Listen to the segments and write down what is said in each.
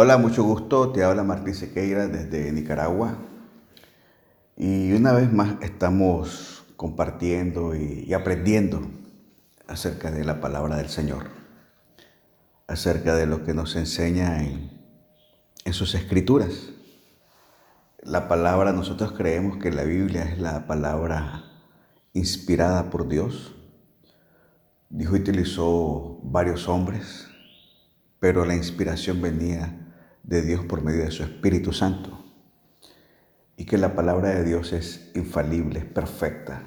Hola, mucho gusto. Te habla Martín Sequeira desde Nicaragua. Y una vez más estamos compartiendo y, aprendiendo acerca de la palabra del Señor, acerca de lo que nos enseña en, sus escrituras. La palabra, nosotros creemos que la Biblia es la palabra inspirada por Dios. Dijo utilizó varios hombres, pero la inspiración venía de Dios por medio de su Espíritu Santo. Y que la palabra de Dios es infalible, es perfecta.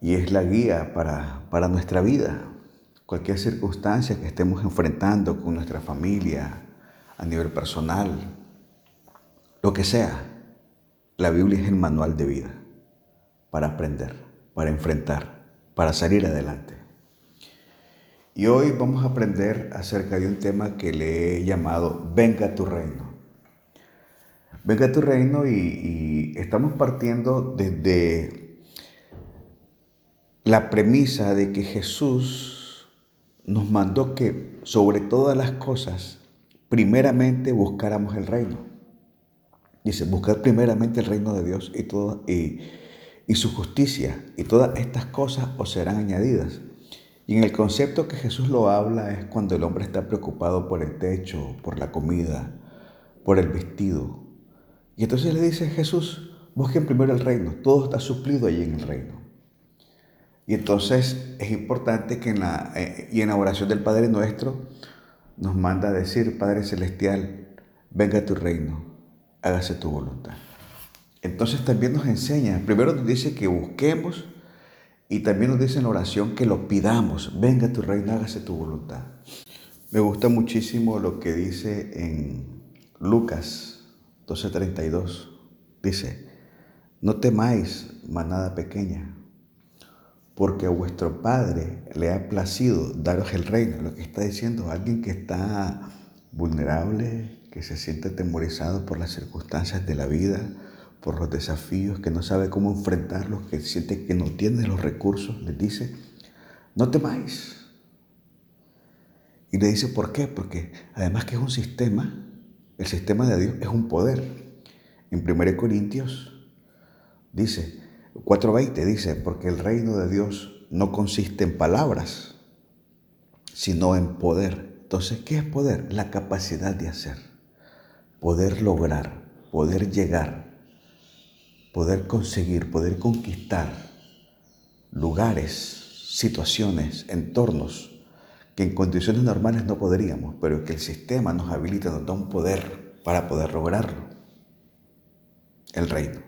Y es la guía para, para nuestra vida. Cualquier circunstancia que estemos enfrentando con nuestra familia, a nivel personal, lo que sea, la Biblia es el manual de vida para aprender, para enfrentar, para salir adelante. Y hoy vamos a aprender acerca de un tema que le he llamado Venga tu reino. Venga tu reino y, estamos partiendo desde la premisa de que Jesús nos mandó que sobre todas las cosas, primeramente buscáramos el reino. Dice, buscar primeramente el reino de Dios y, todo, y, y su justicia, y todas estas cosas os serán añadidas. Y en el concepto que Jesús lo habla es cuando el hombre está preocupado por el techo, por la comida, por el vestido. Y entonces le dice Jesús, busquen primero el reino, todo está suplido allí en el reino. Y entonces es importante que en la, eh, y en la oración del Padre nuestro nos manda a decir, Padre Celestial, venga tu reino, hágase tu voluntad. Entonces también nos enseña, primero nos dice que busquemos y también nos dice en oración que lo pidamos, venga tu reino, hágase tu voluntad. Me gusta muchísimo lo que dice en Lucas 12:32. Dice, no temáis, manada pequeña, porque a vuestro Padre le ha placido daros el reino. Lo que está diciendo alguien que está vulnerable, que se siente temorizado por las circunstancias de la vida, por los desafíos, que no sabe cómo enfrentarlos, que siente que no tiene los recursos, les dice, no temáis. Y le dice, ¿por qué? Porque además que es un sistema, el sistema de Dios es un poder. En 1 Corintios dice, 4.20 dice, porque el reino de Dios no consiste en palabras, sino en poder. Entonces, ¿qué es poder? La capacidad de hacer, poder lograr, poder llegar, poder conseguir, poder conquistar lugares, situaciones, entornos que en condiciones normales no podríamos, pero que el sistema nos habilita, nos da un poder para poder lograrlo. El reino.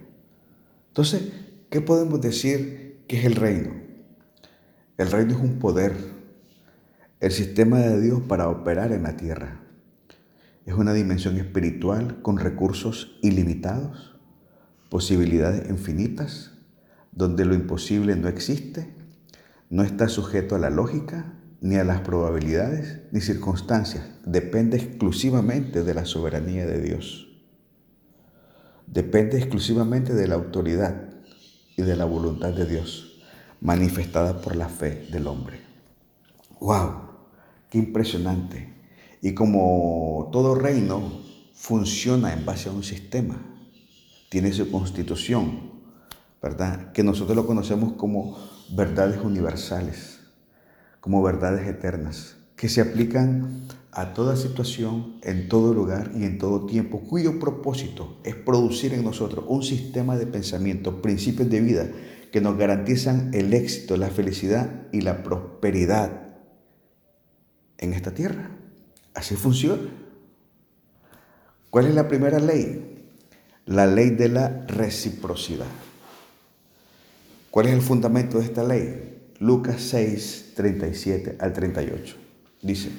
Entonces, ¿qué podemos decir que es el reino? El reino es un poder, el sistema de Dios para operar en la tierra. Es una dimensión espiritual con recursos ilimitados posibilidades infinitas, donde lo imposible no existe, no está sujeto a la lógica, ni a las probabilidades, ni circunstancias, depende exclusivamente de la soberanía de Dios. Depende exclusivamente de la autoridad y de la voluntad de Dios, manifestada por la fe del hombre. ¡Wow! ¡Qué impresionante! Y como todo reino funciona en base a un sistema, tiene su constitución, ¿verdad? Que nosotros lo conocemos como verdades universales, como verdades eternas, que se aplican a toda situación, en todo lugar y en todo tiempo, cuyo propósito es producir en nosotros un sistema de pensamiento, principios de vida que nos garantizan el éxito, la felicidad y la prosperidad en esta tierra. Así funciona. ¿Cuál es la primera ley? La ley de la reciprocidad. ¿Cuál es el fundamento de esta ley? Lucas 6, 37 al 38. Dice,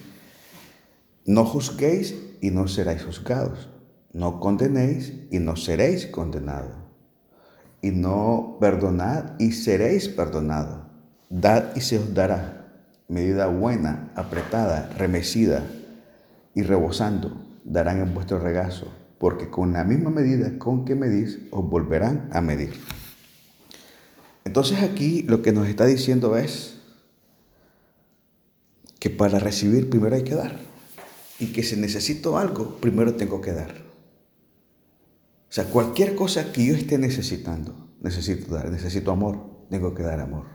no juzguéis y no seréis juzgados, no condenéis y no seréis condenados, y no perdonad y seréis perdonados, dad y se os dará, medida buena, apretada, remecida y rebosando, darán en vuestro regazo porque con la misma medida con que medís, os volverán a medir. Entonces aquí lo que nos está diciendo es que para recibir primero hay que dar. y que si necesito algo, primero tengo que dar. O sea, cualquier cosa que yo esté necesitando, necesito dar. Necesito amor, tengo que dar amor.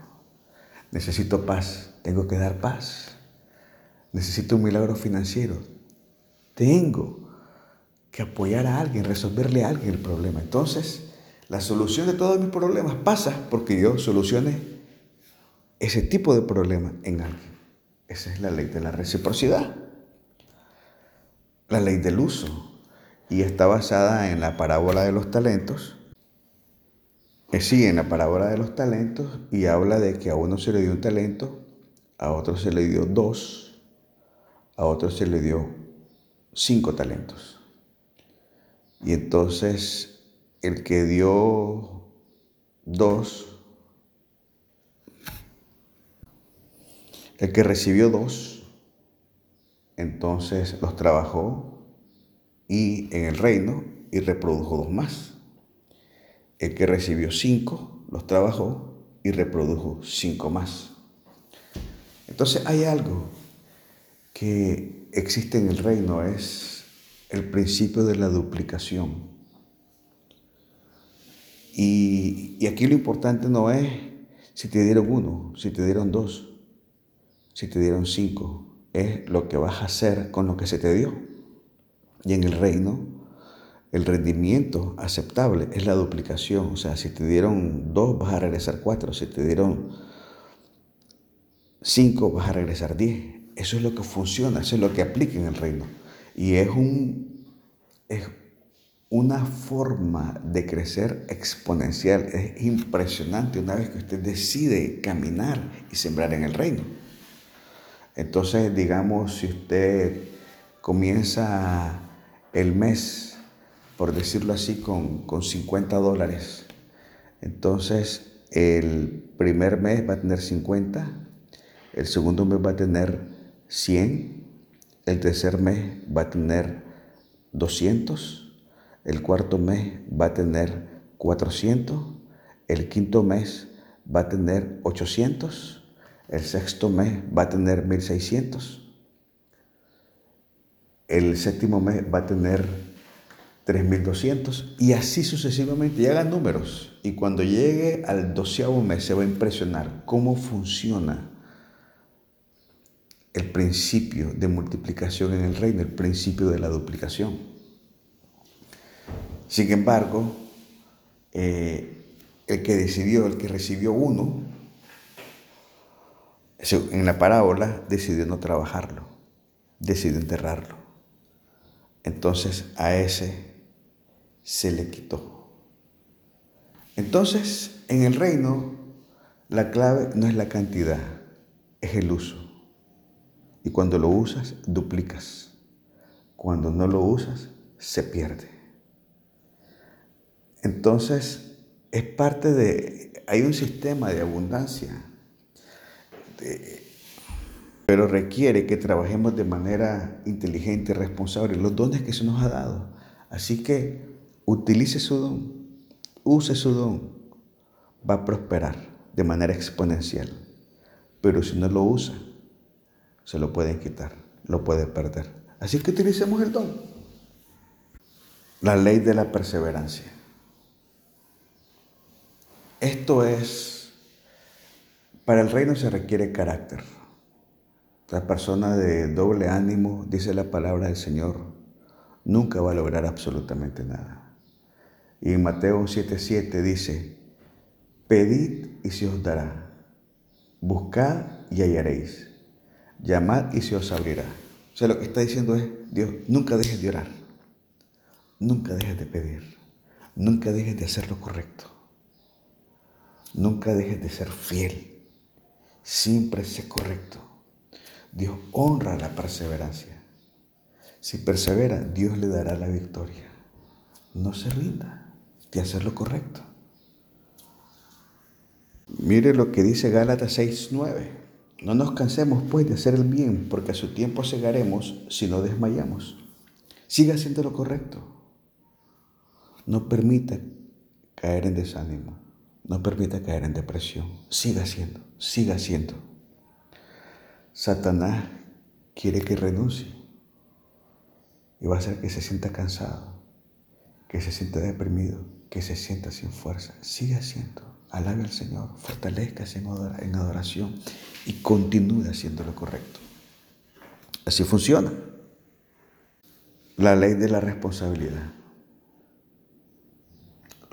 Necesito paz, tengo que dar paz. Necesito un milagro financiero, tengo que apoyar a alguien, resolverle a alguien el problema. Entonces, la solución de todos mis problemas pasa porque yo solucione ese tipo de problema en alguien. Esa es la ley de la reciprocidad la ley del uso y está basada en la parábola de los talentos. Eh, sí, en la parábola de los talentos y habla de que a uno se le dio un talento, a otro se le dio dos, a otro se le dio cinco talentos. Y entonces el que dio dos, el que recibió dos, entonces los trabajó y en el reino y reprodujo dos más. El que recibió cinco los trabajó y reprodujo cinco más. Entonces hay algo que existe en el reino, es el principio de la duplicación. Y, aquí lo importante no es si te dieron uno, si te dieron dos, si te dieron cinco, es lo que vas a hacer con lo que se te dio. Y en el reino, el rendimiento aceptable es la duplicación. O sea, si te dieron dos, vas a regresar cuatro. Si te dieron cinco, vas a regresar diez. Eso es lo que funciona, eso es lo que aplica en el reino. Y es, un, es una forma de crecer exponencial. Es impresionante una vez que usted decide caminar y sembrar en el reino. Entonces, digamos, si usted comienza el mes, por decirlo así, con, 50 dólares, entonces el primer mes va a tener 50, el segundo mes va a tener 100, el tercer mes va a tener 200, el cuarto mes va a tener 400, el quinto mes va a tener 800 el sexto mes va a tener 1600. El séptimo mes va a tener 3200 y así sucesivamente. Y números. Y cuando llegue al doceavo mes se va a impresionar cómo funciona el principio de multiplicación en el reino, el principio de la duplicación. Sin embargo, eh, el que decidió, el que recibió uno, en la parábola decidió no trabajarlo, decidió enterrarlo. Entonces a ese se le quitó. Entonces, en el reino, la clave no es la cantidad, es el uso. Y cuando lo usas, duplicas. Cuando no lo usas, se pierde. Entonces, es parte de, hay un sistema de abundancia pero requiere que trabajemos de manera inteligente y responsable los dones que se nos ha dado. Así que utilice su don, use su don, va a prosperar de manera exponencial. Pero si no lo usa, se lo pueden quitar, lo puede perder. Así que utilicemos el don. La ley de la perseverancia. Esto es para el reino se requiere carácter. La persona de doble ánimo, dice la palabra del Señor, nunca va a lograr absolutamente nada. Y en Mateo 7:7 dice, pedid y se os dará, buscad y hallaréis, llamad y se os abrirá. O sea, lo que está diciendo es, Dios, nunca dejes de orar, nunca dejes de pedir, nunca dejes de hacer lo correcto, nunca dejes de ser fiel Siempre sé correcto. Dios honra la perseverancia. Si persevera, Dios le dará la victoria. No se rinda de hacer lo correcto. Mire lo que dice Gálatas 6:9. No nos cansemos pues de hacer el bien, porque a su tiempo segaremos si no desmayamos. Siga haciendo lo correcto. No permita caer en desánimo. No permita caer en depresión. Siga haciendo, siga haciendo. Satanás quiere que renuncie. y va a hacer que se sienta cansado, que se sienta deprimido, que se sienta sin fuerza. Sigue haciendo. Alabe al Señor, fortalezcase en adoración y continúe haciendo lo correcto. Así funciona. La ley de la responsabilidad.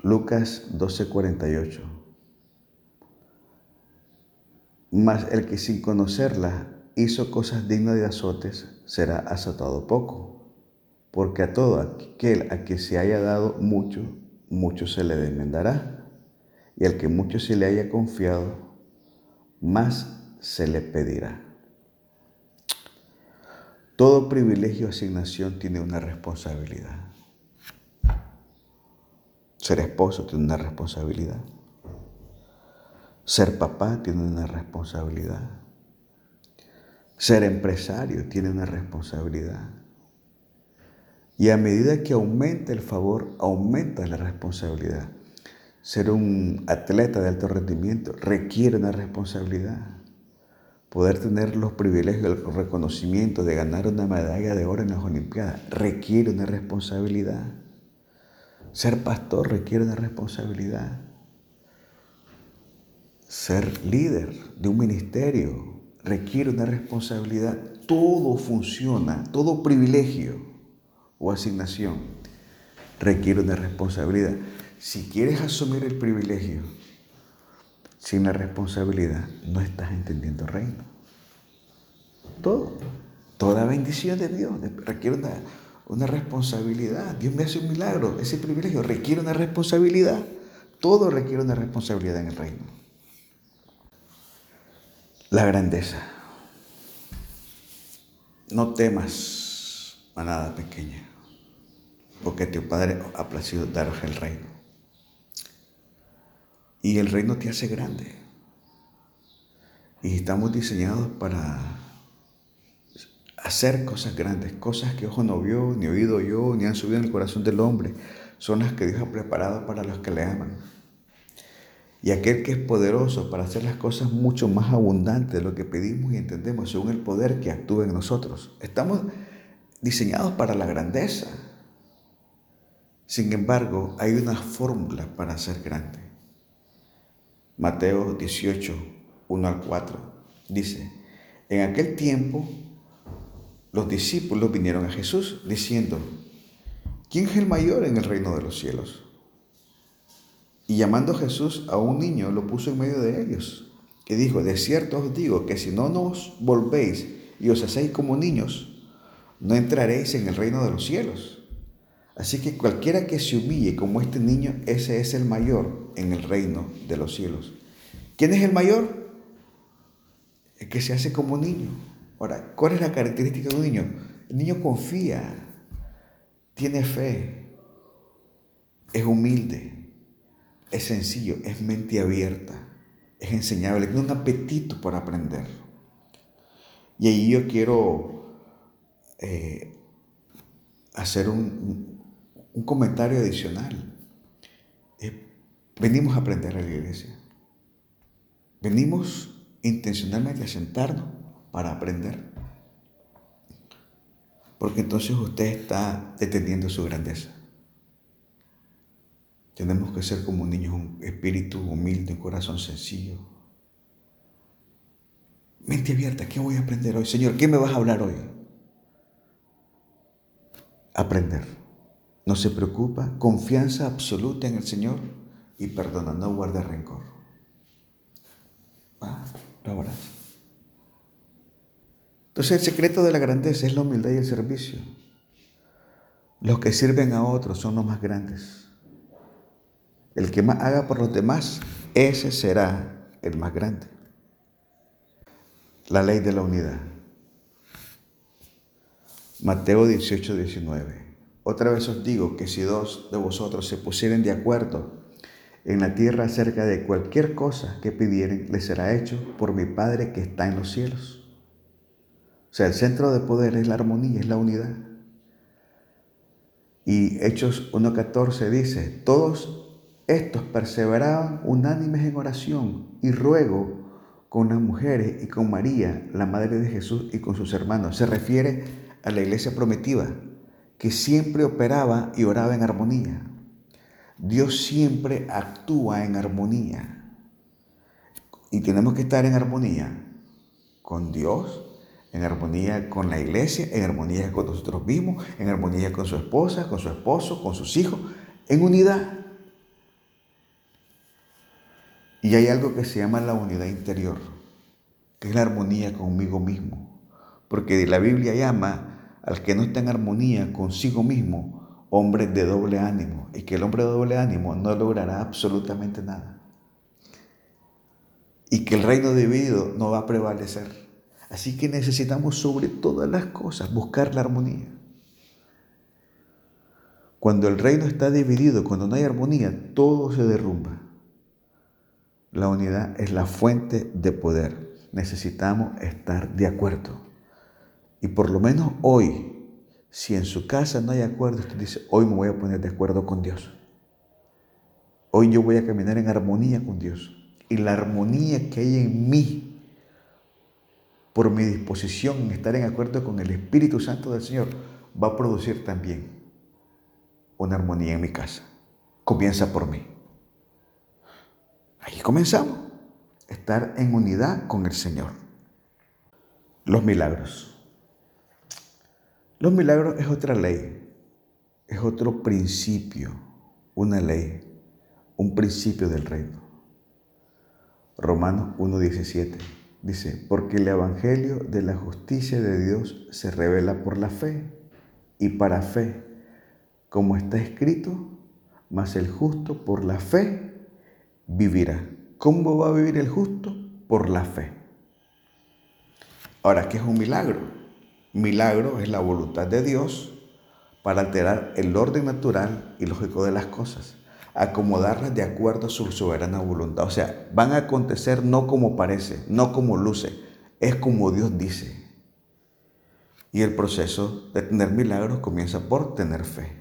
Lucas 12:48. Mas el que sin conocerla hizo cosas dignas de azotes será azotado poco, porque a todo aquel a que se haya dado mucho, mucho se le demandará, y al que mucho se le haya confiado, más se le pedirá. Todo privilegio o asignación tiene una responsabilidad. Ser esposo tiene una responsabilidad. Ser papá tiene una responsabilidad. Ser empresario tiene una responsabilidad. Y a medida que aumenta el favor, aumenta la responsabilidad. Ser un atleta de alto rendimiento requiere una responsabilidad. Poder tener los privilegios, el reconocimiento de ganar una medalla de oro en las Olimpiadas requiere una responsabilidad. Ser pastor requiere una responsabilidad. Ser líder de un ministerio requiere una responsabilidad. Todo funciona, todo privilegio o asignación requiere una responsabilidad. Si quieres asumir el privilegio sin la responsabilidad, no estás entendiendo el reino. Todo, toda bendición de Dios requiere una, responsabilidad. Dios me hace un milagro, ese privilegio requiere una responsabilidad. Todo requiere una responsabilidad en el reino. La grandeza. No temas, manada pequeña, porque tu Padre ha placido daros el reino. Y el reino te hace grande. Y estamos diseñados para hacer cosas grandes, cosas que ojo no vio, ni oído yo, ni han subido en el corazón del hombre, son las que Dios ha preparado para los que le aman. Y aquel que es poderoso para hacer las cosas mucho más abundantes de lo que pedimos y entendemos, según el poder que actúa en nosotros. Estamos diseñados para la grandeza. Sin embargo, hay una fórmula para ser grande. Mateo 18, 1 al 4, dice, en aquel tiempo los discípulos vinieron a Jesús diciendo, ¿quién es el mayor en el reino de los cielos? Y llamando Jesús a un niño, lo puso en medio de ellos, que dijo, de cierto os digo que si no nos volvéis y os hacéis como niños, no entraréis en el reino de los cielos. Así que cualquiera que se humille como este niño, ese es el mayor en el reino de los cielos. ¿Quién es el mayor? El que se hace como niño. Ahora, ¿cuál es la característica de un niño? El niño confía, tiene fe, es humilde, es sencillo, es mente abierta, es enseñable, tiene un apetito por aprender. Y ahí yo quiero eh, hacer un, comentario adicional. Eh, venimos a aprender a la iglesia. Venimos intencionalmente a sentarnos para aprender. Porque entonces usted está deteniendo su grandeza. Tenemos que ser como un niño, un espíritu humilde, un corazón sencillo. Mente abierta, ¿qué voy a aprender hoy? Señor, ¿qué me vas a hablar hoy? Aprender. No se preocupa, confianza absoluta en el Señor y perdona, no guarda rencor. Ah, lo entonces el secreto de la grandeza es la humildad y el servicio. Los que sirven a otros son los más grandes. El que más haga por los demás, ese será el más grande. La ley de la unidad. Mateo 18, 19. Otra vez os digo que si dos de vosotros se pusieren de acuerdo en la tierra acerca de cualquier cosa que pidieren, les será hecho por mi Padre que está en los cielos. O sea, el centro de poder es la armonía, es la unidad. Y Hechos 1.14 dice, todos estos perseveraban unánimes en oración y ruego con las mujeres y con María, la madre de Jesús, y con sus hermanos. Se refiere a la iglesia prometida, que siempre operaba y oraba en armonía. Dios siempre actúa en armonía. Y tenemos que estar en armonía con Dios, en armonía con la iglesia, en armonía con nosotros mismos, en armonía con su esposa, con su esposo, con sus hijos, en unidad. Y hay algo que se llama la unidad interior, que es la armonía conmigo mismo. Porque la Biblia llama al que no está en armonía consigo mismo hombre de doble ánimo. Y que el hombre de doble ánimo no logrará absolutamente nada. Y que el reino dividido no va a prevalecer. Así que necesitamos sobre todas las cosas buscar la armonía. Cuando el reino está dividido, cuando no hay armonía, todo se derrumba. La unidad es la fuente de poder. Necesitamos estar de acuerdo. Y por lo menos hoy, si en su casa no hay acuerdo, usted dice, hoy me voy a poner de acuerdo con Dios. Hoy yo voy a caminar en armonía con Dios. Y la armonía que hay en mí por mi disposición en estar en acuerdo con el Espíritu Santo del Señor, va a producir también una armonía en mi casa. Comienza por mí. Ahí comenzamos. Estar en unidad con el Señor. Los milagros. Los milagros es otra ley, es otro principio, una ley, un principio del reino. Romanos 1.17 Dice, porque el Evangelio de la justicia de Dios se revela por la fe y para fe, como está escrito, mas el justo por la fe vivirá. ¿Cómo va a vivir el justo? Por la fe. Ahora, ¿qué es un milagro? Milagro es la voluntad de Dios para alterar el orden natural y lógico de las cosas acomodarlas de acuerdo a su soberana voluntad. O sea, van a acontecer no como parece, no como luce, es como Dios dice. Y el proceso de tener milagros comienza por tener fe.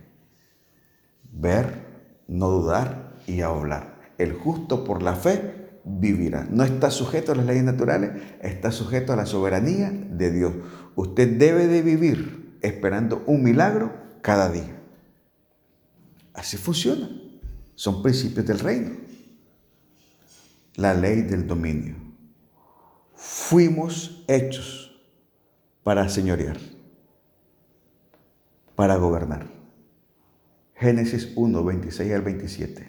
Ver, no dudar y hablar. El justo por la fe vivirá. No está sujeto a las leyes naturales, está sujeto a la soberanía de Dios. Usted debe de vivir esperando un milagro cada día. Así funciona. Son principios del reino. La ley del dominio. Fuimos hechos para señorear, para gobernar. Génesis 1, 26 al 27.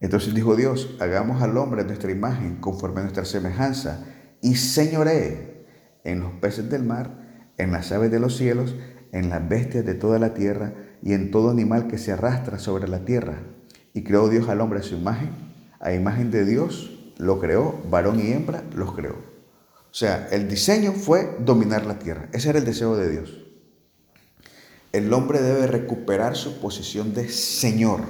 Entonces dijo Dios, hagamos al hombre nuestra imagen conforme a nuestra semejanza y señoree en los peces del mar, en las aves de los cielos, en las bestias de toda la tierra y en todo animal que se arrastra sobre la tierra. Y creó Dios al hombre a su imagen, a imagen de Dios lo creó, varón y hembra los creó. O sea, el diseño fue dominar la tierra. Ese era el deseo de Dios. El hombre debe recuperar su posición de Señor.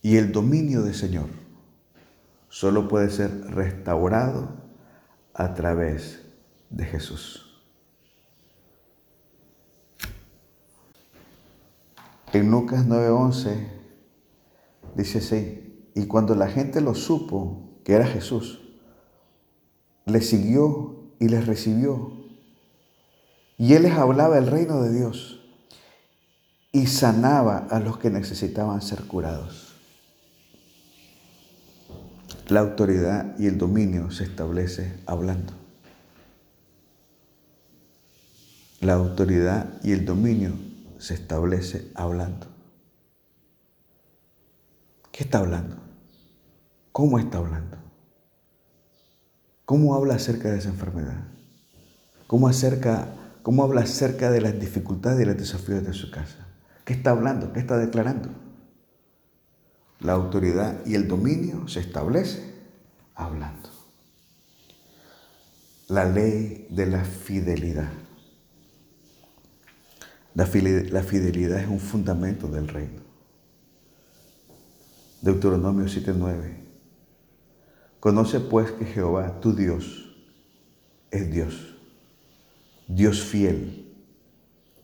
Y el dominio de Señor solo puede ser restaurado a través de Jesús. En Lucas 9:11 dice así, y cuando la gente lo supo que era Jesús, le siguió y les recibió. Y él les hablaba el reino de Dios y sanaba a los que necesitaban ser curados. La autoridad y el dominio se establece hablando. La autoridad y el dominio se establece hablando. ¿Qué está hablando? ¿Cómo está hablando? ¿Cómo habla acerca de esa enfermedad? ¿Cómo, acerca, ¿Cómo habla acerca de las dificultades y los desafíos de su casa? ¿Qué está hablando? ¿Qué está declarando? La autoridad y el dominio se establece hablando. La ley de la fidelidad. La fidelidad es un fundamento del reino. Deuteronomio 7:9. Conoce pues que Jehová, tu Dios, es Dios, Dios fiel,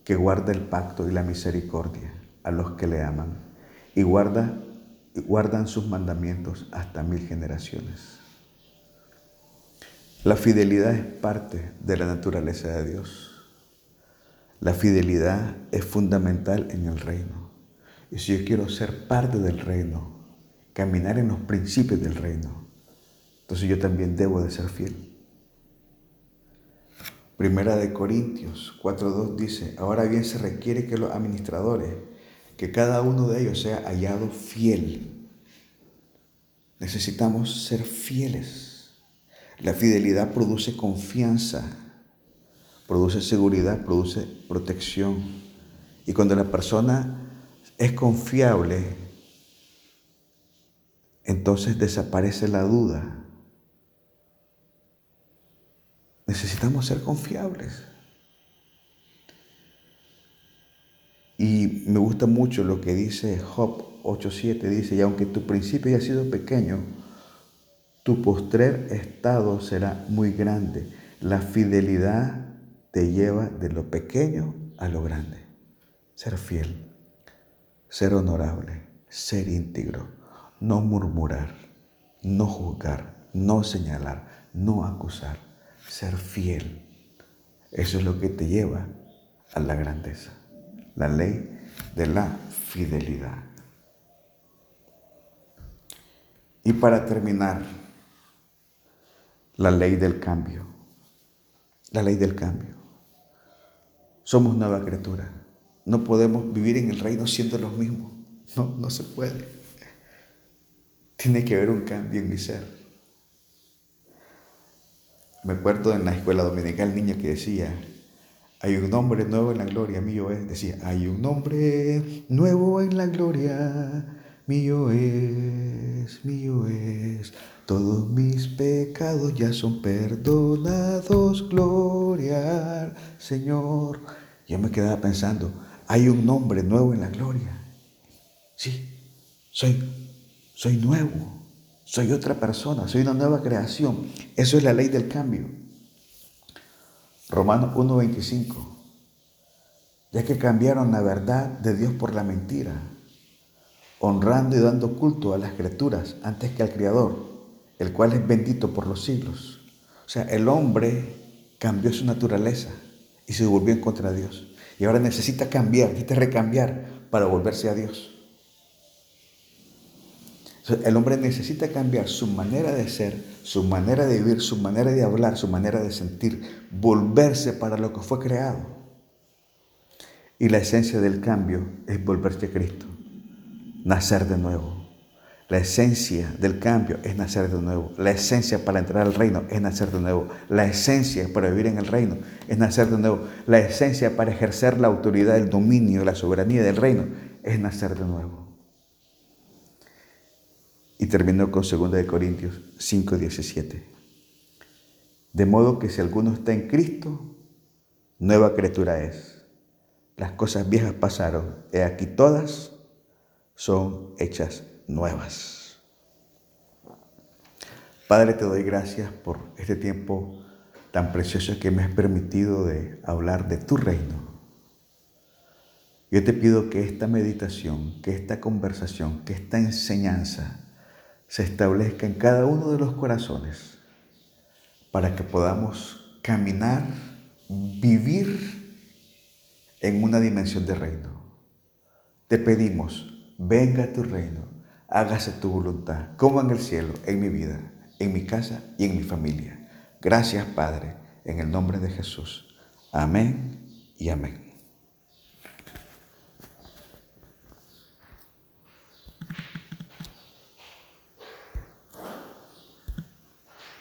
que guarda el pacto y la misericordia a los que le aman y guarda, guardan sus mandamientos hasta mil generaciones. La fidelidad es parte de la naturaleza de Dios. La fidelidad es fundamental en el reino. Y si yo quiero ser parte del reino, caminar en los principios del reino, entonces yo también debo de ser fiel. Primera de Corintios 4.2 dice, ahora bien se requiere que los administradores, que cada uno de ellos sea hallado fiel. Necesitamos ser fieles. La fidelidad produce confianza, produce seguridad, produce protección. Y cuando la persona es confiable, entonces desaparece la duda, Necesitamos ser confiables. Y me gusta mucho lo que dice Job 8.7. Dice, y aunque tu principio haya sido pequeño, tu postrer estado será muy grande. La fidelidad te lleva de lo pequeño a lo grande. Ser fiel, ser honorable, ser íntegro, no murmurar, no juzgar, no señalar, no acusar ser fiel. Eso es lo que te lleva a la grandeza. La ley de la fidelidad. Y para terminar, la ley del cambio. La ley del cambio. Somos nueva criatura. No podemos vivir en el reino siendo los mismos. No, no se puede. Tiene que haber un cambio en mi ser. Me acuerdo en la escuela dominical niño que decía, hay un nombre nuevo en la gloria, mío es. Decía, hay un nombre nuevo en la gloria, mío es, mío es. Todos mis pecados ya son perdonados, gloria Señor. Yo me quedaba pensando, hay un nombre nuevo en la gloria. Sí, soy, soy nuevo. Soy otra persona, soy una nueva creación. Eso es la ley del cambio. Romanos 1.25. Ya que cambiaron la verdad de Dios por la mentira, honrando y dando culto a las criaturas antes que al Creador, el cual es bendito por los siglos. O sea, el hombre cambió su naturaleza y se volvió en contra de Dios. Y ahora necesita cambiar, necesita recambiar para volverse a Dios. El hombre necesita cambiar su manera de ser, su manera de vivir, su manera de hablar, su manera de sentir, volverse para lo que fue creado. Y la esencia del cambio es volverse a Cristo, nacer de nuevo. La esencia del cambio es nacer de nuevo. La esencia para entrar al reino es nacer de nuevo. La esencia para vivir en el reino es nacer de nuevo. La esencia para ejercer la autoridad, el dominio, la soberanía del reino es nacer de nuevo. Y terminó con 2 Corintios 5, 17. De modo que si alguno está en Cristo, nueva criatura es. Las cosas viejas pasaron, y aquí todas son hechas nuevas. Padre, te doy gracias por este tiempo tan precioso que me has permitido de hablar de tu reino. Yo te pido que esta meditación, que esta conversación, que esta enseñanza, se establezca en cada uno de los corazones para que podamos caminar, vivir en una dimensión de reino. Te pedimos, venga tu reino, hágase tu voluntad, como en el cielo, en mi vida, en mi casa y en mi familia. Gracias, Padre, en el nombre de Jesús. Amén y amén.